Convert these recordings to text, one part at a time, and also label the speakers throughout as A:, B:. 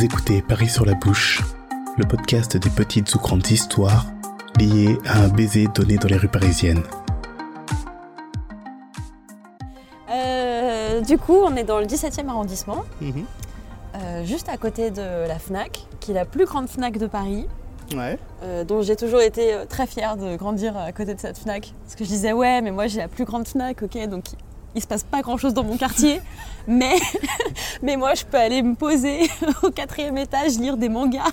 A: Vous écoutez Paris sur la bouche, le podcast des petites ou grandes histoires liées à un baiser donné dans les rues parisiennes.
B: Euh, du coup, on est dans le 17e arrondissement,
C: Mhm.
B: euh, juste à côté de la FNAC, qui est la plus grande FNAC de Paris,
C: Ouais.
B: euh, dont j'ai toujours été très fière de grandir à côté de cette FNAC. Parce que je disais, ouais, mais moi j'ai la plus grande FNAC, ok, donc il se passe pas grand chose dans mon quartier, mais, mais moi je peux aller me poser au quatrième étage, lire des mangas.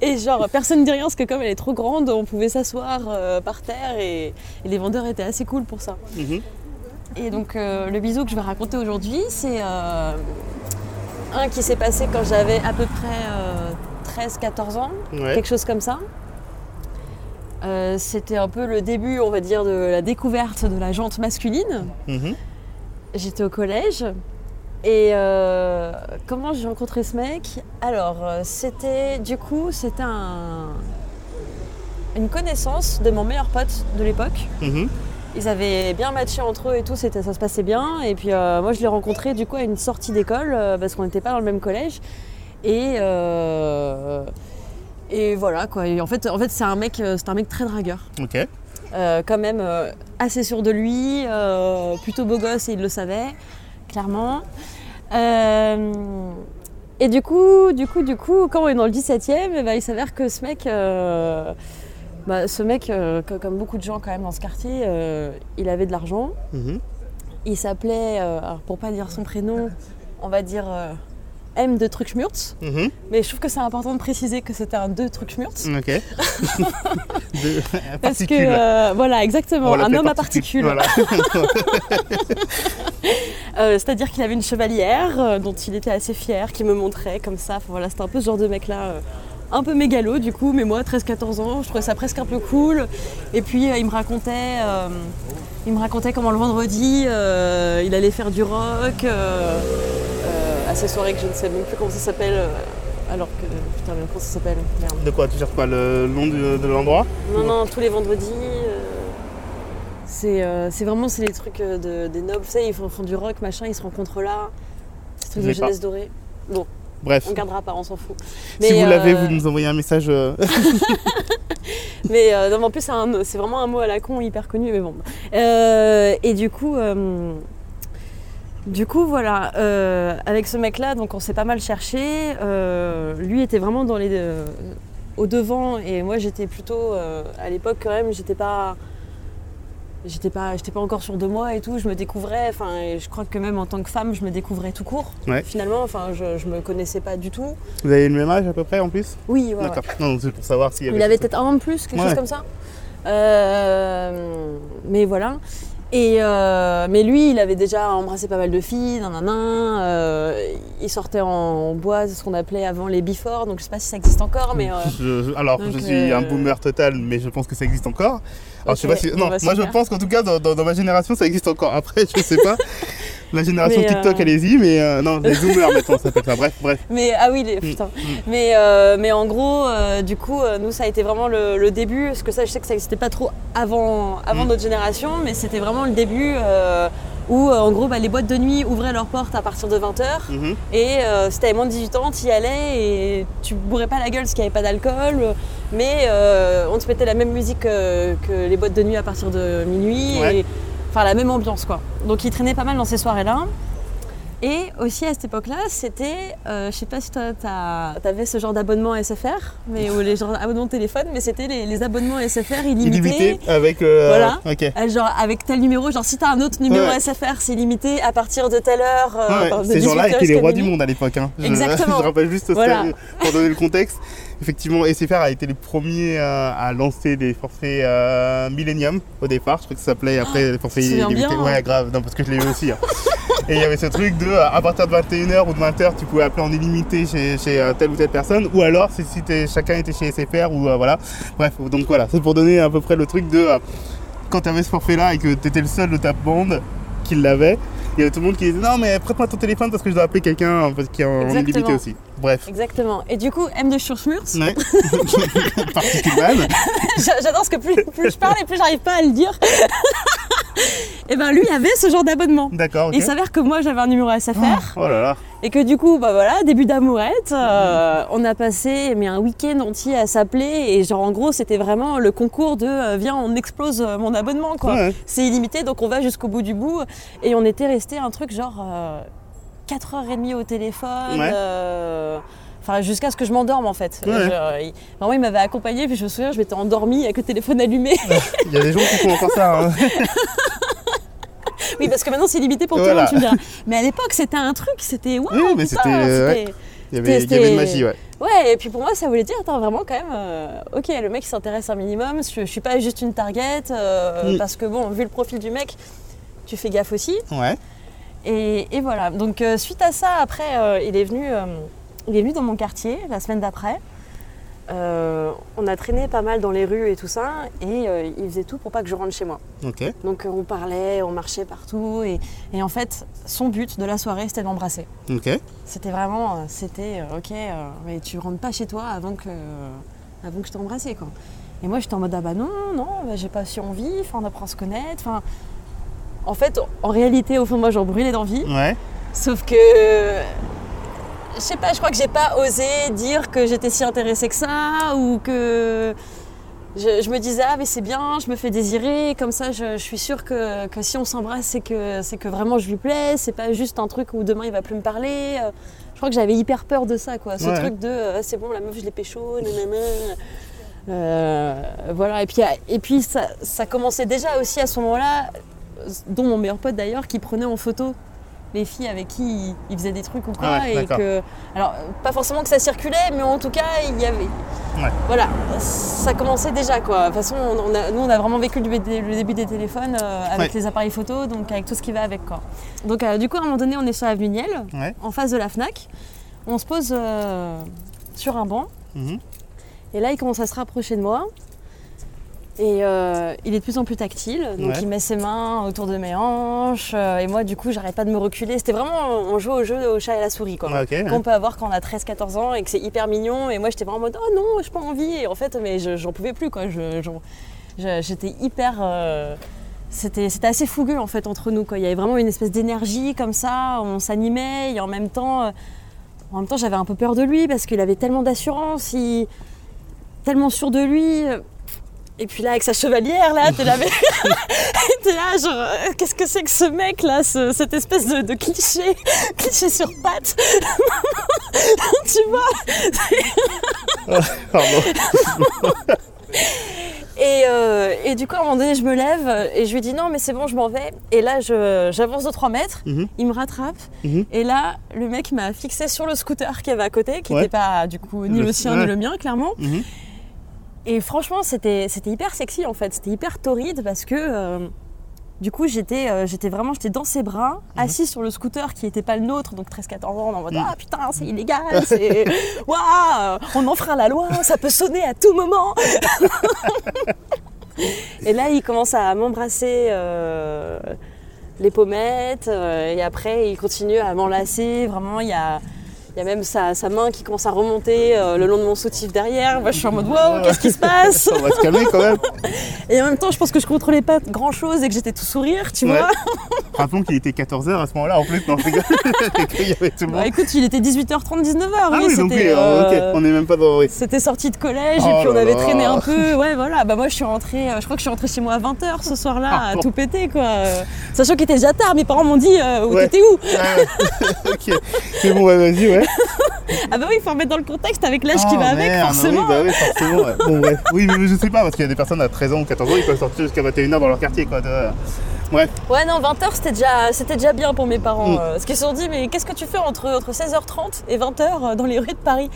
B: et genre, personne ne dit rien, parce que comme elle est trop grande, on pouvait s'asseoir euh, par terre et, et les vendeurs étaient assez cool pour ça.
C: Mhm.
B: Et donc euh, le bisou que je vais raconter aujourd'hui, c'est euh, un qui s'est passé quand j'avais à peu près 13-14 ans,
C: Ouais.
B: quelque chose comme ça. Euh, C'était un peu le début, on va dire, de la découverte de la jante masculine.
C: Mhm.
B: J'étais au collège. Et euh, comment j'ai rencontré ce mec? Alors, euh, c'était du coup, c'était un- une connaissance de mon meilleur pote de l'époque.
C: Mhm.
B: Ils avaient bien matché entre eux et tout, ça se passait bien. Et puis euh, moi, je l'ai rencontré du coup à une sortie d'école parce qu'on n'était pas dans le même collège. Et, et voilà quoi. Et en fait, en fait c'est un mec, euh, c'est un mec très dragueur.
C: Ok.
B: Euh, quand même euh, assez sûr de lui, euh, plutôt beau gosse et il le savait, clairement. Et du coup, du coup, du coup, quand on est dans le 17e, eh ben, il s'avère que ce mec, bah, ce mec, co- comme beaucoup de gens quand même dans ce quartier, il avait de l'argent.
C: Mhm.
B: Il s'appelait, pour pas dire son prénom, on va dire M de Trucschmurtz.
C: Mhm.
B: Mais je trouve que c'est important de préciser que c'était un de Trucschmurtz.
C: Ok. De...
B: Parce que, euh, voilà, exactement, un homme à
C: particules. Voilà.
B: Euh, C'est-à-dire qu'il avait une chevalière euh, dont il était assez fier, qui me montrait comme ça. Enfin, voilà, c'était un peu ce genre de mec-là, un peu mégalo du coup, mais moi, 13-14 ans, je trouvais ça presque un peu cool. Et puis, euh, il me racontait, euh, il me racontait comment le vendredi, euh, il allait faire du rock ces soirées que je ne sais même plus comment ça s'appelle. euh, alors que, putain, mais comment ça s'appelle Merde.
C: De quoi Tu cherches pas le nom de l'endroit
B: Non, non, tous les vendredis. euh, c'est euh, c'est vraiment c'est les trucs de- des nobles, sais, ils font, font du rock, machin, ils se rencontrent là. Ces trucs de jeunesse dorée. Bon,
C: Bref.
B: on gardera pas, on s'en fout.
C: si vous l'avez, vous nous envoyez un message. euh,
B: Mais non, mais en plus, c'est vraiment un mot à la con hyper connu, mais bon. Et du coup, du coup, voilà, euh, avec ce mec-là, donc on s'est pas mal cherché. Euh, lui était vraiment dans les, euh, au devant, et moi j'étais plutôt, à l'époque quand même, j'étais pas. J'étais pas, j'étais pas encore sûre de moi et tout, je me découvrais, enfin, je crois que même en tant que femme, je me découvrais tout court.
C: Ouais.
B: Finalement, enfin, je, je me connaissais pas du tout.
C: Vous avez le même âge à peu près en plus?
B: Oui, ouais, ouais.
C: D'accord. Non, c'est pour savoir s'il y avait.
B: Il avait peut-être un an de plus, quelque chose comme ça. Mais voilà. Et euh, mais lui, il avait déjà embrassé pas mal de filles, nanana. Euh, il sortait en bois, ce qu'on appelait avant les before, donc je sais pas si ça existe encore, mais. euh,
C: Je- je- alors,
B: Donc,
C: je suis
B: euh,
C: un boomer total, mais je pense que ça existe encore. Alors, je sais pas si. Non, moi je pense qu'en tout cas, dans, dans- dans ma génération, ça existe encore. Après, je sais pas. La génération
B: Mais, euh,
C: TikTok, allez-y, mais euh, non, les boomers maintenant, ça s'appelle ça. Bref, bref.
B: Mais ah oui, les, putain. Mais, euh, mais en gros, du coup, nous, ça a été vraiment le, le début. Parce que ça, je sais que ça n'existait pas trop avant, avant
C: Mm.
B: notre génération, mais c'était vraiment le début où, euh, en gros, bah, les boîtes de nuit ouvraient leurs portes à partir de 20h.
C: Mhm.
B: Et euh, si t'avais moins de 18 ans, t'y allais et tu bourrais pas la gueule parce qu'il n'y avait pas d'alcool. Mais euh, on te mettait la même musique que, que les boîtes de nuit à partir de minuit.
C: Ouais.
B: et- Enfin, la même ambiance, quoi. Donc, il traînait pas mal dans ces soirées-là. Et aussi à cette époque-là, c'était, euh, je sais pas si toi t'as- t'avais ce genre d'abonnement SFR, mais ou les genres d'abonnements téléphone, mais c'était les, les abonnements SFR illimités.
C: Illimité avec. euh,
B: Voilà. Euh, Genre avec tel numéro, genre si t'as un autre numéro
C: Ouais.
B: SFR, c'est limité à partir de telle heure. euh,
C: Ouais,
B: enfin, de
C: ces gens-là
B: 18 heures
C: étaient les rois du monde à l'époque. hein.
B: Exactement.
C: Je, rappelle juste ça
B: Voilà.
C: pour donner le contexte. Effectivement, SFR a été les premiers à lancer des forfaits Millennium au départ. Je crois que ça s'appelait après les forfaits
B: tu
C: illimités.
B: hein.
C: Ouais, grave, non, parce que je l'ai eu aussi. hein. Et il y avait ce truc de euh, à partir de 21h ou de 20h, tu pouvais appeler en illimité chez, chez, euh, telle ou telle personne, ou alors si, si chacun était chez SFR ou euh, voilà. Bref, donc voilà, c'est pour donner à peu près le truc de euh, quand tu avais ce forfait-là et que tu étais le seul de ta bande qui l'avait, il y avait tout le monde qui disait non mais prête-moi ton téléphone parce que je dois appeler quelqu'un parce qu'il est en illimité aussi. Bref.
B: Exactement. Et du coup, M de Schurschmurz,
C: Ouais.
B: J'adore parce que plus, plus je parle et plus j'arrive pas à le dire. Et ben lui avait ce genre d'abonnement.
C: D'accord.
B: Il s'avère que moi j'avais un numéro SFR
C: Oh là là.
B: et que du coup bah voilà début d'amourette euh, on a passé mais un week-end entier à s'appeler et genre en gros c'était vraiment le concours de euh, viens on explose euh, mon abonnement quoi
C: Ouais.
B: c'est illimité donc on va jusqu'au bout du bout et on était resté un truc genre euh, 4h30 au téléphone
C: Ouais.
B: Euh, Enfin, jusqu'à ce que je m'endorme en fait.
C: Ouais.
B: Je- il, vraiment, il m'avait accompagné, puis je me souviens, je m'étais endormie avec le téléphone allumé.
C: Il y a des gens qui font encore ça. hein.
B: oui, parce que maintenant c'est limité pour
C: Voilà.
B: tout le monde, tu me diras. Mais à l'époque, c'était un truc, c'était waouh,
C: Oui,
B: putain,
C: c'était, euh,
B: c'était-
C: Il y avait, il y avait une magie, ouais.
B: Ouais, et puis pour moi, ça voulait dire, attends, vraiment quand même, euh, ok, le mec s'intéresse un minimum, je, je suis pas juste une target, euh,
C: Mm.
B: parce que bon, vu le profil du mec, tu fais gaffe aussi.
C: Ouais.
B: Et, et voilà, donc euh, suite à ça, après, euh, il, est venu, euh, il est venu dans mon quartier la semaine d'après. Euh, on a traîné pas mal dans les rues et tout ça, et euh, il faisait tout pour pas que je rentre chez moi. Donc euh, on parlait, on marchait partout, et, et en fait, son but de la soirée, c'était de m'embrasser. C'était vraiment, c'était ok, mais tu rentres pas chez toi avant que, avant que je quoi. Et moi j'étais en mode ah bah non, non, bah, j'ai pas si envie, on apprend à se connaître, enfin. En fait, en réalité, au fond moi, j'en brûlais d'envie.
C: Ouais.
B: Sauf que. Je sais pas, je crois que j'ai pas osé dire que j'étais si intéressée que ça, ou que. Je, je me disais, ah, mais c'est bien, je me fais désirer, comme ça, je, je suis sûre que, que si on s'embrasse, c'est que, c'est que vraiment je lui plais, c'est pas juste un truc où demain il va plus me parler. Je crois que j'avais hyper peur de ça, quoi. Ce
C: Ouais.
B: truc de, euh, c'est bon, la meuf, je l'ai pécho, nanana. Euh, voilà, et puis, et puis ça, ça commençait déjà aussi à ce moment-là, dont mon meilleur pote d'ailleurs, qui prenait en photo les filles avec qui il, il faisait des trucs ou quoi.
C: Ouais,
B: et que, alors, pas forcément que ça circulait, mais en tout cas, il y avait.
C: Ouais.
B: Voilà, ça commençait déjà quoi. De toute façon, on a- nous on a vraiment vécu le début, des téléphones euh, avec
C: Ouais.
B: les appareils photo, donc avec tout ce qui va avec quoi. Donc euh, du coup, à un moment donné, on est sur l'avenue Niel, en face de la Fnac. On se pose euh, sur un banc.
C: Mhm.
B: Et là, il commence à se rapprocher de moi. Et euh, il est de plus en plus tactile. Donc,
C: Ouais.
B: il met ses mains autour de mes hanches. euh, et moi, du coup, j'arrête pas de me reculer. C'était vraiment, on joue au jeu au chat et la souris, quoi.
C: Ouais.
B: Qu'on peut avoir quand on a 13-14 ans et que c'est hyper mignon. Et moi, j'étais vraiment en mode, oh non, j'ai pas envie. Et en fait, mais je- j'en pouvais plus, quoi. J'étais hyper. euh, c'était c'était assez fougueux en fait entre nous quoi. Il y avait vraiment une espèce d'énergie comme ça, on s'animait et en même temps, en même temps j'avais un peu peur de lui parce qu'il avait tellement d'assurance, il tellement sûr de lui. Et puis là avec sa chevalière là, t'es là, mais- t'es là genre euh, qu'est-ce que c'est que ce mec là, ce- cette espèce de, de cliché, cliché sur pattes? tu vois?
C: Pardon.
B: Et, euh, et du coup, à un moment donné, je me lève et je lui dis non, mais c'est bon, je m'en vais. Et là, je- j'avance de 3 mètres,
C: Mhm.
B: il me rattrape.
C: Mhm.
B: Et là, le mec m'a fixé sur le scooter qui avait à côté, qui
C: Ouais.
B: n'était pas du coup ni
C: Le-
B: le, sien
C: ouais.
B: ni le mien, clairement.
C: Mhm.
B: Et franchement, c'était hyper sexy en fait. C'était hyper torride parce que. euh, du coup, j'étais euh, j'étais vraiment j'étais dans ses bras,
C: Mhm.
B: assis sur le scooter qui n'était pas le nôtre, donc 13-14 ans, en mode
C: Mhm.
B: Ah putain, c'est illégal, c'est. Waouh On enfreint la loi, ça peut sonner à tout moment Et là, il commence à m'embrasser euh, les pommettes, et après, il continue à m'enlacer. Vraiment, il y a. Il y a même sa, sa main qui commence à remonter euh, le long de mon soutif derrière. Moi, je suis en mode wow, qu'est-ce qui se passe?
C: On va se calmer quand même.
B: Et en même temps, je pense que je contrôlais pas grand chose et que j'étais tout sourire, tu
C: Ouais.
B: vois.
C: Rappelons qu'il était 14h à ce moment-là en plus. Non, qu'il y avait tout le monde.
B: Bah écoute, il était 18h30, 19h.
C: ah
B: oui,
C: donc oui,
B: c'était.
C: euh, ok. On n'est même pas dans. oui.
B: C'était sorti de collège
C: Oh
B: et puis on avait traîné un peu. Ouais, voilà. Bah moi, je suis rentrée. euh, Je crois que je suis rentrée chez moi à 20h ce soir-là,
C: Ah,
B: à
C: bon.
B: tout péter, quoi. Sachant qu'il était déjà tard, mes parents m'ont dit euh,
C: Ouais.
B: t'étais où
C: Ah ok. C'est bon, ouais, vas-y, ouais.
B: Ah bah oui, il faut remettre dans le contexte avec l'âge qui
C: Oh,
B: va avec, forcément.
C: Oui, bah oui, forcément. ouais. Bon, bref. Oui, mais je sais pas, parce qu'il y a des personnes à 13 ans ou 14 ans, ils peuvent sortir jusqu'à 21h dans leur quartier, quoi. de- Bref.
B: Ouais, non, 20h, c'était déjà, c'était déjà bien pour mes parents.
C: Mm.
B: euh, Parce qu'ils se sont dit, mais qu'est-ce que tu fais entre, entre 16h30 et 20h dans les rues de Paris?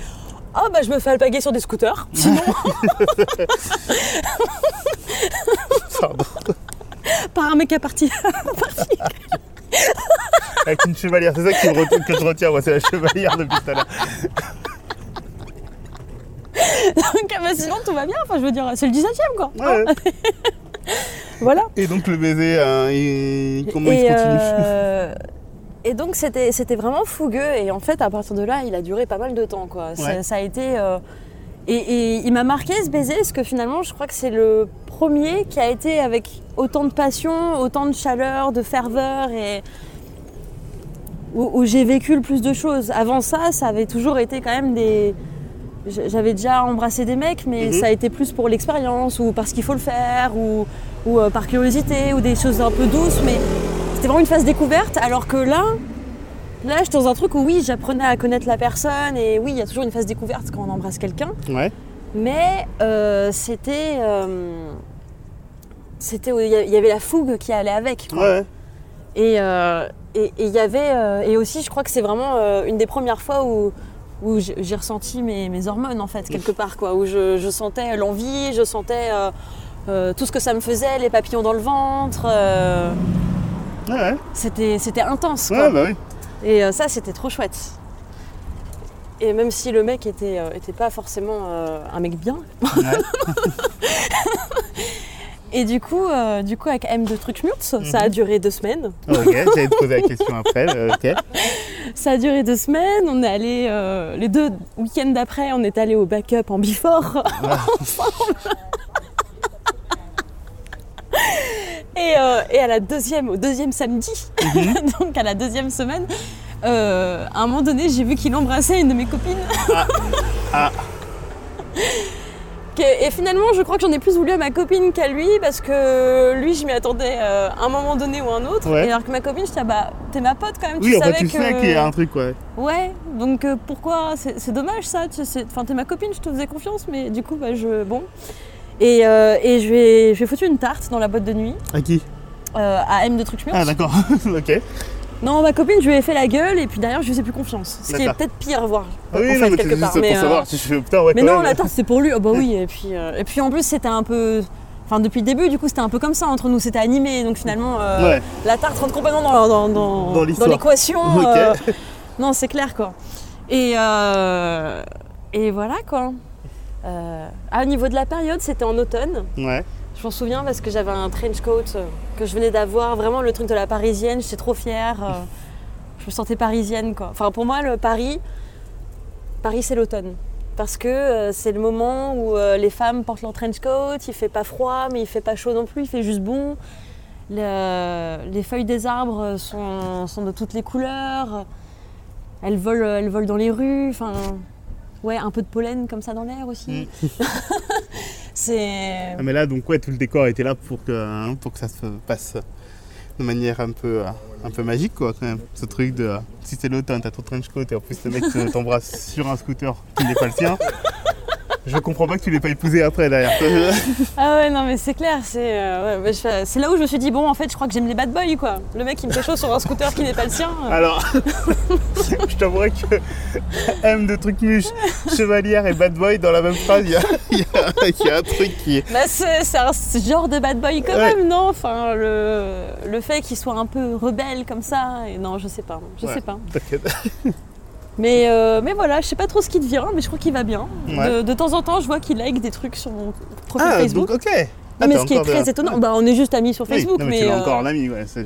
B: Ah bah je me fais alpaguer sur des scooters. Sinon,
C: Pardon.
B: par un mec à partir.
C: Avec une chevalière, c'est ça qui me que je retiens, moi, c'est la chevalière depuis tout à l'heure.
B: Donc, ah bah, sinon, tout va bien. Enfin, je veux dire, c'est le 17 e quoi.
C: Ouais.
B: Voilà.
C: Et donc le baiser, euh, il- comment il se continue
B: euh, et donc c'était c'était vraiment fougueux et en fait à partir de là il a duré pas mal de temps quoi. Ça-
C: Ouais.
B: Ça a été euh, et, et il m'a marqué ce baiser parce que finalement je crois que c'est le premier qui a été avec autant de passion, autant de chaleur, de ferveur et où, où j'ai vécu le plus de choses. Avant ça, ça avait toujours été quand même des. J'avais déjà embrassé des mecs, mais
C: Mhm.
B: ça a été plus pour l'expérience ou parce qu'il faut le faire ou, ou euh, par curiosité ou des choses un peu douces. Mais c'était vraiment une phase découverte. Alors que là, là, j'étais dans un truc où oui, j'apprenais à connaître la personne et oui, il y a toujours une phase découverte quand on embrasse quelqu'un.
C: Ouais.
B: Mais euh, c'était. euh, c'était il y avait la fougue qui allait avec. quoi.
C: Ouais.
B: Et et et il y avait et aussi je crois que c'est vraiment une des premières fois où où j'ai ressenti mes, mes hormones en fait quelque part quoi où je, je sentais l'envie je sentais euh, euh, tout ce que ça me faisait les papillons dans le ventre euh,
C: Ouais, ouais.
B: c'était c'était intense quoi.
C: Ouais, bah oui.
B: et ça c'était trop chouette et même si le mec était, était pas forcément un mec bien
C: Ouais.
B: et du coup euh, du coup avec M de Trucmurtz
C: Mhm.
B: ça a duré deux semaines
C: Ok, j'allais te poser la question après. Ok.
B: Ça a duré deux semaines. On est allé euh, les deux week-ends d'après, on est allé au backup en ensemble. Et, euh, et à la deuxième, au deuxième samedi, donc à la deuxième semaine, euh, à un moment donné, j'ai vu qu'il embrassait une de mes copines.
C: Ah.
B: Que- Et finalement, je crois que j'en ai plus voulu à ma copine qu'à lui parce que lui, je m'y attendais euh, à un moment donné ou un autre.
C: Ouais.
B: Et alors que ma copine, j'étais ah bah, t'es ma pote quand même.
C: Oui,
B: tu savais
C: tu
B: que...
C: sais qu'il y a un truc, ouais.
B: Ouais, donc euh, pourquoi C'est dommage ça. tu sais, Enfin, t'es ma copine, je te faisais confiance, mais du coup, bah, je. Bon. Et, euh, et je, lui ai, je lui ai foutu une tarte dans la boîte de nuit
C: À qui?
B: Euh, à M de Trucmurtz.
C: Ah, d'accord. ok.
B: Non, ma copine, je lui ai fait la gueule et puis derrière, je lui faisais plus confiance. Ce qui est peut-être pire, voire.
C: Ah oui,
B: en
C: non,
B: fait,
C: mais
B: quelque part. Mais, euh,
C: savoir. Je fais, putain, ouais,
B: mais
C: quand
B: non,
C: même.
B: la tarte, c'est pour lui. Oh bah oui. Et puis, euh, et puis en plus, c'était un peu. Enfin, depuis le début, du coup, c'était un peu comme ça entre nous. C'était animé. Donc finalement, euh,
C: Ouais.
B: la tarte rentre complètement dans, dans, dans,
C: Dans l'histoire.
B: l'équation. Non, c'est clair, quoi. Et, euh, et voilà, quoi. Ah, au niveau de la période, c'était en automne.
C: Ouais.
B: Je m'en souviens parce que j'avais un trench coat euh, que je venais d'avoir. Vraiment le truc de la parisienne. J'étais trop fière. euh, je me sentais parisienne, quoi. Enfin, pour moi, le Paris, Paris, c'est l'automne. Parce que euh, c'est le moment où les femmes portent leur trench coat, il fait pas froid, mais il fait pas chaud non plus, il fait juste bon. Le- les feuilles des arbres sont, sont de toutes les couleurs. Elles volent, elles volent dans les rues. Enfin, ouais, un peu de pollen comme ça dans l'air aussi. c'est.
C: Ah, mais là, donc, ouais, tout le décor était là pour que, hein, pour que ça se passe de manière un peu, euh, un peu magique, quoi, quand même. Ce truc de. euh, si c'est l'automne, t'as ton trench coat et en plus le mec te- t'embrasse sur un scooter qui n'est pas le sien. Je comprends pas que tu l'aies pas épousé après derrière.
B: Ah ouais, non, mais c'est clair, c'est euh, ouais, c'est là où je me suis dit, bon, en fait, je crois que j'aime les bad boys, quoi. Le mec qui me fait chaud sur un scooter qui n'est pas le sien. euh.
C: Alors, je t'avouerais que M de truc muche, chevalière et bad boy dans la même phrase, il y y a- il y a un truc qui est.
B: Bah, c'est c'est un genre de bad boy quand
C: Ouais.
B: même, non? Enfin, le, le fait qu'il soit un peu rebelle comme ça, et non, je sais pas, je
C: Ouais.
B: sais pas.
C: T'inquiète.
B: Mais, euh, mais voilà, je sais pas trop ce qu'il devient, mais je crois qu'il va bien.
C: Ouais.
B: De, de temps en temps, je vois qu'il like des trucs sur mon profil
C: Ah,
B: Facebook.
C: donc ok.
B: Non,
C: Ah,
B: mais ce qui est
C: de-
B: très étonnant, bah, on est juste amis sur
C: Oui,
B: Facebook,
C: non, mais,
B: mais,
C: tu
B: euh,
C: encore en ami, ouais, c'est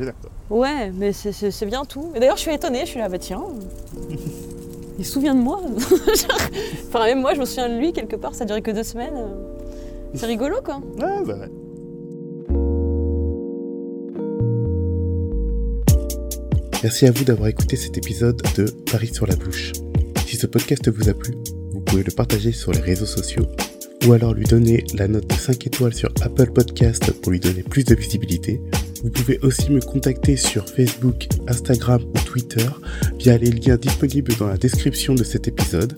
B: ouais, mais c'est- bien tout. Et d'ailleurs, je suis étonnée, je suis là, bah tiens, il se souvient de moi. Enfin, même moi, je me souviens de lui quelque part, ça a duré que deux semaines. C'est rigolo, quoi.
C: Ouais, bah ouais.
A: Merci à vous d'avoir écouté cet épisode de Paris sur la bouche. Si ce podcast vous a plu, vous pouvez le partager sur les réseaux sociaux ou alors lui donner la note de 5 étoiles sur Apple Podcast pour lui donner plus de visibilité. Vous pouvez aussi me contacter sur Facebook, Instagram ou Twitter via les liens disponibles dans la description de cet épisode.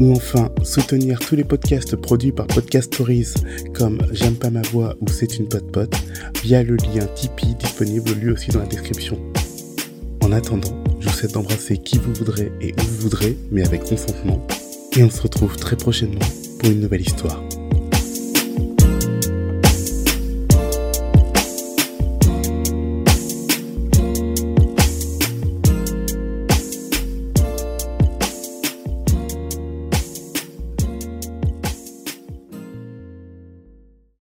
A: Ou enfin, soutenir tous les podcasts produits par Podcast Stories comme J'aime pas ma voix ou C'est une pote pote via le lien Tipeee disponible lui aussi dans la description. En attendant, je vous souhaite d'embrasser qui vous voudrez et où vous voudrez, mais avec consentement. Et on se retrouve très prochainement pour une nouvelle histoire.